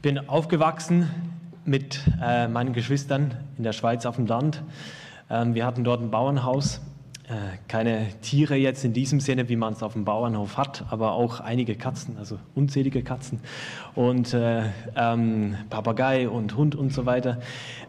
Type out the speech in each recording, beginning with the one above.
Ich bin aufgewachsen mit äh, meinen Geschwistern in der Schweiz auf dem Land. Ähm, wir hatten dort ein Bauernhaus. Äh, keine Tiere jetzt in diesem Sinne, wie man es auf dem Bauernhof hat, aber auch einige Katzen, also unzählige Katzen und äh, ähm, Papagei und Hund und so weiter.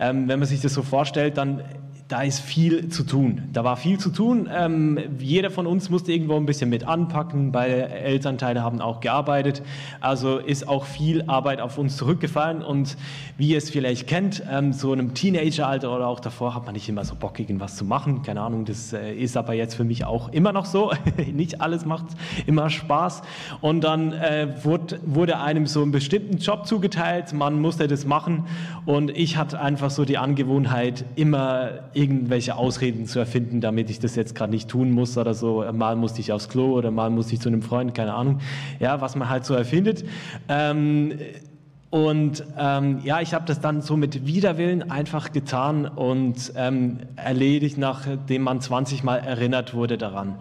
Ähm, wenn man sich das so vorstellt, dann da ist viel zu tun. Da war viel zu tun. Ähm, jeder von uns musste irgendwo ein bisschen mit anpacken. Beide Elternteile haben auch gearbeitet. Also ist auch viel Arbeit auf uns zurückgefallen. Und wie ihr es vielleicht kennt, ähm, so einem Teenageralter oder auch davor hat man nicht immer so Bock, irgendwas zu machen. Keine Ahnung, das äh, ist aber jetzt für mich auch immer noch so. nicht alles macht immer Spaß. Und dann äh, wurde, wurde einem so einen bestimmten Job zugeteilt. Man musste das machen. Und ich hatte einfach so die Angewohnheit, immer irgendwelche Ausreden zu erfinden, damit ich das jetzt gerade nicht tun muss oder so. Mal musste ich aufs Klo oder mal musste ich zu einem Freund, keine Ahnung. Ja, was man halt so erfindet. Ähm, und ähm, ja, ich habe das dann so mit Widerwillen einfach getan und ähm, erledigt, nachdem man 20 Mal erinnert wurde daran.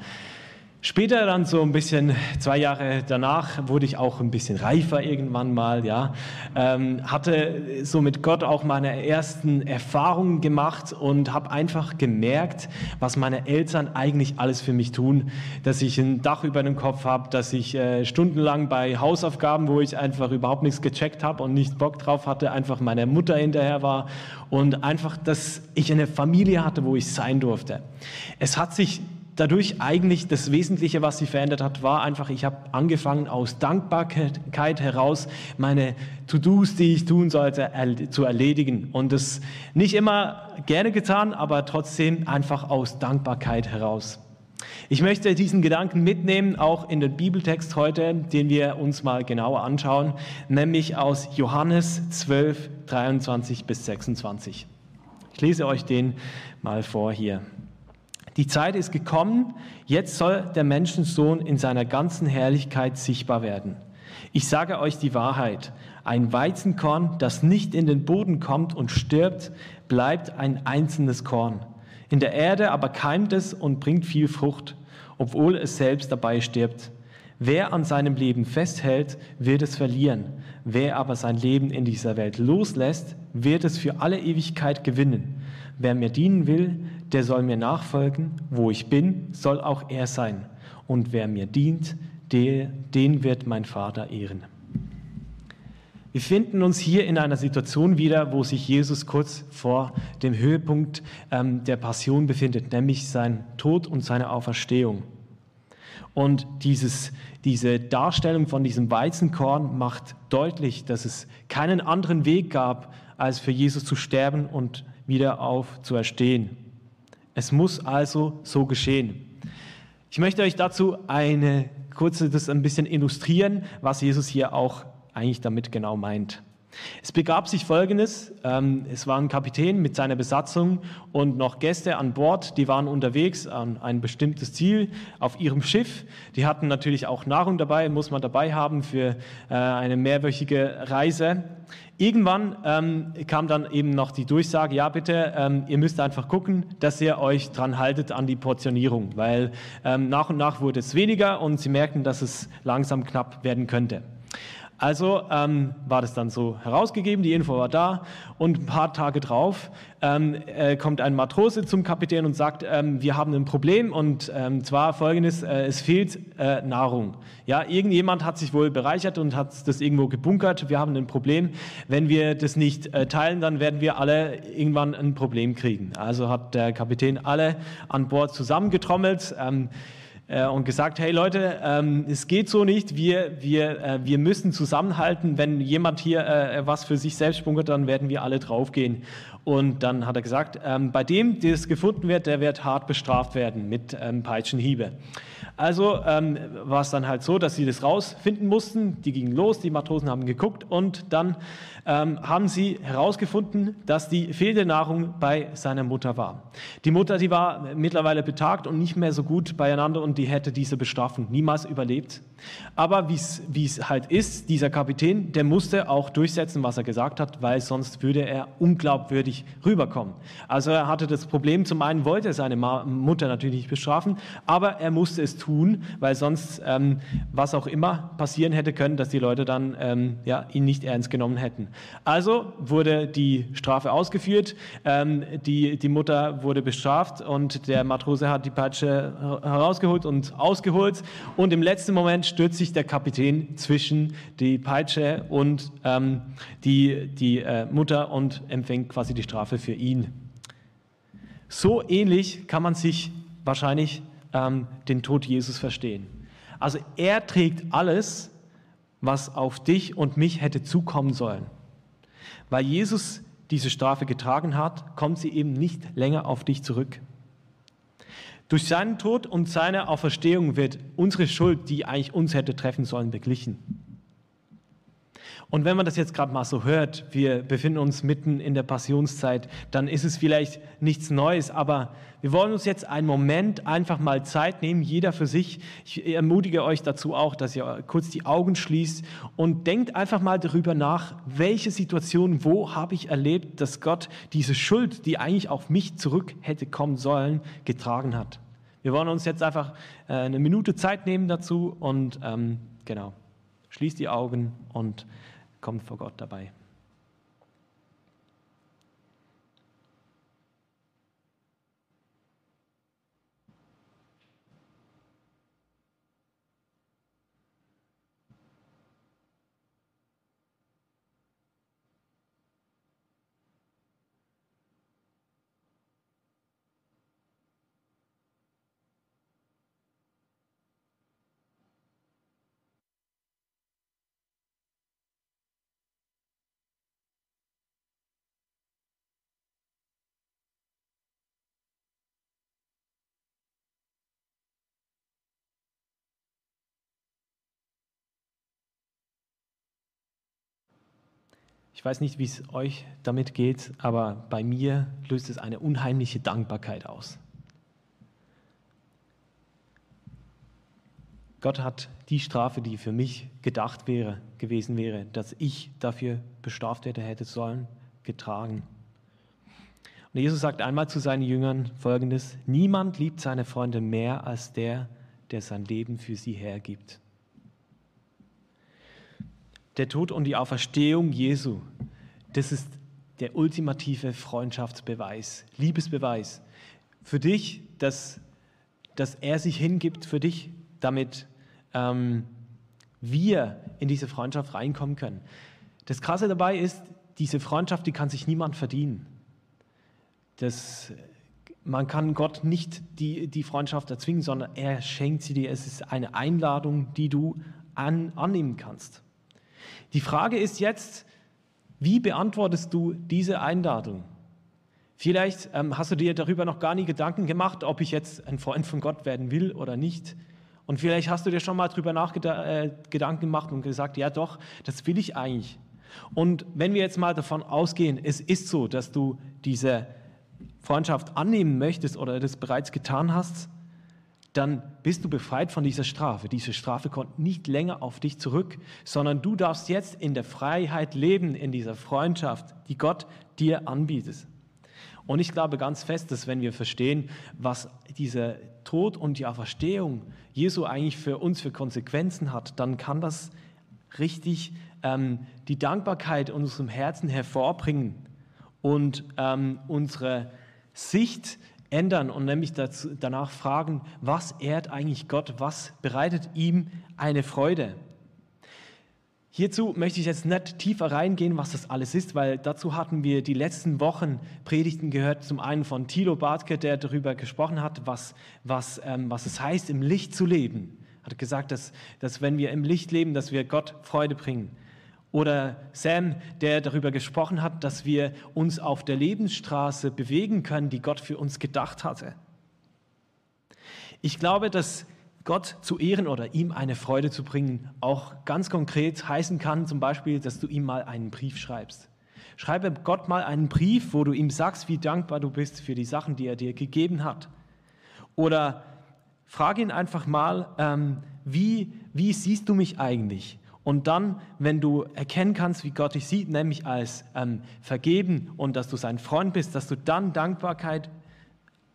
Später dann so ein bisschen, zwei Jahre danach, wurde ich auch ein bisschen reifer irgendwann mal, ja. Ähm, hatte so mit Gott auch meine ersten Erfahrungen gemacht und habe einfach gemerkt, was meine Eltern eigentlich alles für mich tun. Dass ich ein Dach über dem Kopf habe, dass ich äh, stundenlang bei Hausaufgaben, wo ich einfach überhaupt nichts gecheckt habe und nicht Bock drauf hatte, einfach meiner Mutter hinterher war und einfach, dass ich eine Familie hatte, wo ich sein durfte. Es hat sich dadurch eigentlich das Wesentliche, was sie verändert hat, war einfach, ich habe angefangen aus Dankbarkeit heraus meine To-Dos, die ich tun sollte, zu erledigen. Und das nicht immer gerne getan, aber trotzdem einfach aus Dankbarkeit heraus. Ich möchte diesen Gedanken mitnehmen, auch in den Bibeltext heute, den wir uns mal genauer anschauen, nämlich aus Johannes 12, 23 bis 26. Ich lese euch den mal vor hier. Die Zeit ist gekommen, jetzt soll der Menschensohn in seiner ganzen Herrlichkeit sichtbar werden. Ich sage euch die Wahrheit, ein Weizenkorn, das nicht in den Boden kommt und stirbt, bleibt ein einzelnes Korn. In der Erde aber keimt es und bringt viel Frucht, obwohl es selbst dabei stirbt. Wer an seinem Leben festhält, wird es verlieren. Wer aber sein Leben in dieser Welt loslässt, wird es für alle Ewigkeit gewinnen. Wer mir dienen will, der soll mir nachfolgen, wo ich bin, soll auch er sein. Und wer mir dient, der, den wird mein Vater ehren. Wir finden uns hier in einer Situation wieder, wo sich Jesus kurz vor dem Höhepunkt ähm, der Passion befindet, nämlich sein Tod und seine Auferstehung. Und dieses, diese Darstellung von diesem Weizenkorn macht deutlich, dass es keinen anderen Weg gab, als für Jesus zu sterben und wieder aufzuerstehen. Es muss also so geschehen. Ich möchte euch dazu eine kurze, das ein bisschen illustrieren, was Jesus hier auch eigentlich damit genau meint. Es begab sich Folgendes. Ähm, es war ein Kapitän mit seiner Besatzung und noch Gäste an Bord, die waren unterwegs an ein bestimmtes Ziel auf ihrem Schiff. Die hatten natürlich auch Nahrung dabei, muss man dabei haben für äh, eine mehrwöchige Reise. Irgendwann ähm, kam dann eben noch die Durchsage, ja bitte, ähm, ihr müsst einfach gucken, dass ihr euch dran haltet an die Portionierung, weil ähm, nach und nach wurde es weniger und sie merkten, dass es langsam knapp werden könnte. Also ähm, war das dann so herausgegeben, die Info war da und ein paar Tage drauf ähm, äh, kommt ein Matrose zum Kapitän und sagt, ähm, wir haben ein Problem und ähm, zwar folgendes, äh, es fehlt äh, Nahrung. Ja, irgendjemand hat sich wohl bereichert und hat das irgendwo gebunkert, wir haben ein Problem. Wenn wir das nicht äh, teilen, dann werden wir alle irgendwann ein Problem kriegen. Also hat der Kapitän alle an Bord zusammengetrommelt. Äh, und gesagt, hey Leute, ähm, es geht so nicht, wir, wir, äh, wir müssen zusammenhalten. Wenn jemand hier äh, was für sich selbst bunkert, dann werden wir alle draufgehen. Und dann hat er gesagt, ähm, bei dem, der es gefunden wird, der wird hart bestraft werden mit ähm, Peitschenhiebe. Also ähm, war es dann halt so, dass sie das rausfinden mussten. Die gingen los, die Matrosen haben geguckt und dann ähm, haben sie herausgefunden, dass die fehlende Nahrung bei seiner Mutter war. Die Mutter, die war mittlerweile betagt und nicht mehr so gut beieinander und die hätte diese Bestrafung niemals überlebt. Aber wie es halt ist, dieser Kapitän, der musste auch durchsetzen, was er gesagt hat, weil sonst würde er unglaubwürdig rüberkommen. Also er hatte das Problem, zum einen wollte er seine Mutter natürlich nicht bestrafen, aber er musste es tun, weil sonst ähm, was auch immer passieren hätte können, dass die Leute dann ähm, ja, ihn nicht ernst genommen hätten. Also wurde die Strafe ausgeführt, ähm, die, die Mutter wurde bestraft und der Matrose hat die Peitsche herausgeholt und ausgeholt und im letzten Moment stürzt sich der Kapitän zwischen die Peitsche und ähm, die, die äh, Mutter und empfängt quasi die Strafe für ihn. So ähnlich kann man sich wahrscheinlich ähm, den Tod Jesus verstehen. Also er trägt alles, was auf dich und mich hätte zukommen sollen. Weil Jesus diese Strafe getragen hat, kommt sie eben nicht länger auf dich zurück. Durch seinen Tod und seine Auferstehung wird unsere Schuld, die eigentlich uns hätte treffen sollen, beglichen. Und wenn man das jetzt gerade mal so hört, wir befinden uns mitten in der Passionszeit, dann ist es vielleicht nichts Neues, aber wir wollen uns jetzt einen Moment einfach mal Zeit nehmen, jeder für sich. Ich ermutige euch dazu auch, dass ihr kurz die Augen schließt und denkt einfach mal darüber nach, welche Situation, wo habe ich erlebt, dass Gott diese Schuld, die eigentlich auf mich zurück hätte kommen sollen, getragen hat. Wir wollen uns jetzt einfach äh, eine Minute Zeit nehmen dazu und ähm, genau, schließt die Augen und kommt vor Gott dabei. Ich weiß nicht, wie es euch damit geht, aber bei mir löst es eine unheimliche Dankbarkeit aus. Gott hat die Strafe, die für mich gedacht wäre, gewesen wäre, dass ich dafür bestraft hätte, hätte sollen, getragen. Und Jesus sagt einmal zu seinen Jüngern folgendes, niemand liebt seine Freunde mehr als der, der sein Leben für sie hergibt der Tod und die Auferstehung Jesu, das ist der ultimative Freundschaftsbeweis, Liebesbeweis für dich, dass, dass er sich hingibt für dich, damit ähm, wir in diese Freundschaft reinkommen können. Das Krasse dabei ist, diese Freundschaft, die kann sich niemand verdienen. Das, man kann Gott nicht die, die Freundschaft erzwingen, sondern er schenkt sie dir. Es ist eine Einladung, die du an, annehmen kannst. Die Frage ist jetzt, wie beantwortest du diese Einladung? Vielleicht ähm, hast du dir darüber noch gar nie Gedanken gemacht, ob ich jetzt ein Freund von Gott werden will oder nicht. Und vielleicht hast du dir schon mal darüber nachgedacht äh, gemacht und gesagt, ja doch, das will ich eigentlich. Und wenn wir jetzt mal davon ausgehen, es ist so, dass du diese Freundschaft annehmen möchtest oder das bereits getan hast, dann bist du befreit von dieser Strafe. Diese Strafe kommt nicht länger auf dich zurück, sondern du darfst jetzt in der Freiheit leben, in dieser Freundschaft, die Gott dir anbietet. Und ich glaube ganz fest, dass wenn wir verstehen, was dieser Tod und die Auferstehung Jesu eigentlich für uns für Konsequenzen hat, dann kann das richtig ähm, die Dankbarkeit in unserem Herzen hervorbringen und ähm, unsere Sicht ändern und nämlich dazu, danach fragen, was ehrt eigentlich Gott, was bereitet ihm eine Freude. Hierzu möchte ich jetzt nicht tiefer reingehen, was das alles ist, weil dazu hatten wir die letzten Wochen Predigten gehört, zum einen von Thilo Bartke, der darüber gesprochen hat, was, was, ähm, was es heißt, im Licht zu leben. Er hat gesagt, dass, dass wenn wir im Licht leben, dass wir Gott Freude bringen. Oder Sam, der darüber gesprochen hat, dass wir uns auf der Lebensstraße bewegen können, die Gott für uns gedacht hatte. Ich glaube, dass Gott zu ehren oder ihm eine Freude zu bringen auch ganz konkret heißen kann, zum Beispiel, dass du ihm mal einen Brief schreibst. Schreibe Gott mal einen Brief, wo du ihm sagst, wie dankbar du bist für die Sachen, die er dir gegeben hat. Oder frage ihn einfach mal, ähm, wie, wie siehst du mich eigentlich? Und dann, wenn du erkennen kannst, wie Gott dich sieht, nämlich als ähm, vergeben und dass du sein Freund bist, dass du dann Dankbarkeit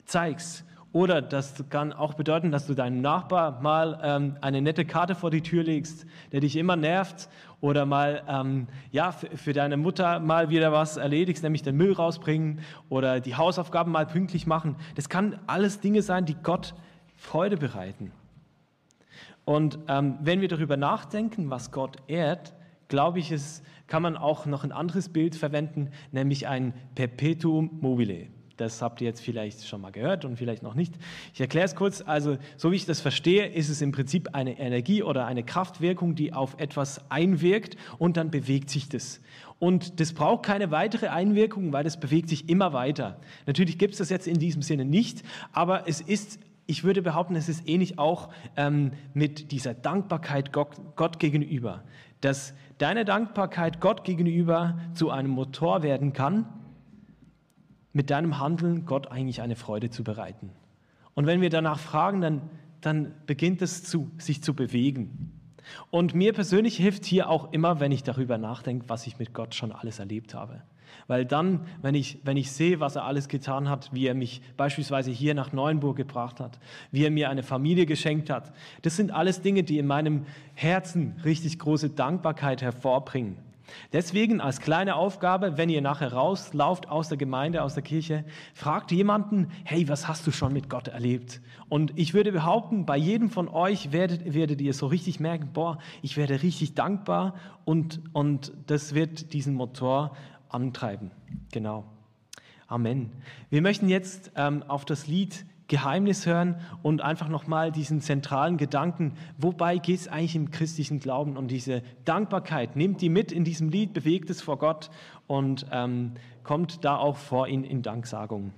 zeigst. Oder das kann auch bedeuten, dass du deinem Nachbar mal ähm, eine nette Karte vor die Tür legst, der dich immer nervt. Oder mal ähm, ja, für, für deine Mutter mal wieder was erledigst, nämlich den Müll rausbringen oder die Hausaufgaben mal pünktlich machen. Das kann alles Dinge sein, die Gott Freude bereiten. Und ähm, wenn wir darüber nachdenken, was Gott ehrt, glaube ich, es kann man auch noch ein anderes Bild verwenden, nämlich ein Perpetuum mobile. Das habt ihr jetzt vielleicht schon mal gehört und vielleicht noch nicht. Ich erkläre es kurz. Also, so wie ich das verstehe, ist es im Prinzip eine Energie oder eine Kraftwirkung, die auf etwas einwirkt und dann bewegt sich das. Und das braucht keine weitere Einwirkung, weil das bewegt sich immer weiter. Natürlich gibt es das jetzt in diesem Sinne nicht, aber es ist ich würde behaupten, es ist ähnlich auch ähm, mit dieser Dankbarkeit Gott, Gott gegenüber. Dass deine Dankbarkeit Gott gegenüber zu einem Motor werden kann, mit deinem Handeln Gott eigentlich eine Freude zu bereiten. Und wenn wir danach fragen, dann, dann beginnt es zu, sich zu bewegen. Und mir persönlich hilft hier auch immer, wenn ich darüber nachdenke, was ich mit Gott schon alles erlebt habe. Weil dann, wenn ich, wenn ich sehe, was er alles getan hat, wie er mich beispielsweise hier nach Neuenburg gebracht hat, wie er mir eine Familie geschenkt hat, das sind alles Dinge, die in meinem Herzen richtig große Dankbarkeit hervorbringen. Deswegen als kleine Aufgabe, wenn ihr nachher rauslauft aus der Gemeinde, aus der Kirche, fragt jemanden, hey, was hast du schon mit Gott erlebt? Und ich würde behaupten, bei jedem von euch werdet, werdet ihr so richtig merken, boah, ich werde richtig dankbar und, und das wird diesen Motor antreiben. Genau. Amen. Wir möchten jetzt ähm, auf das Lied Geheimnis hören und einfach nochmal diesen zentralen Gedanken, wobei geht es eigentlich im christlichen Glauben und diese Dankbarkeit, nimmt die mit in diesem Lied, bewegt es vor Gott und ähm, kommt da auch vor ihn in Danksagung.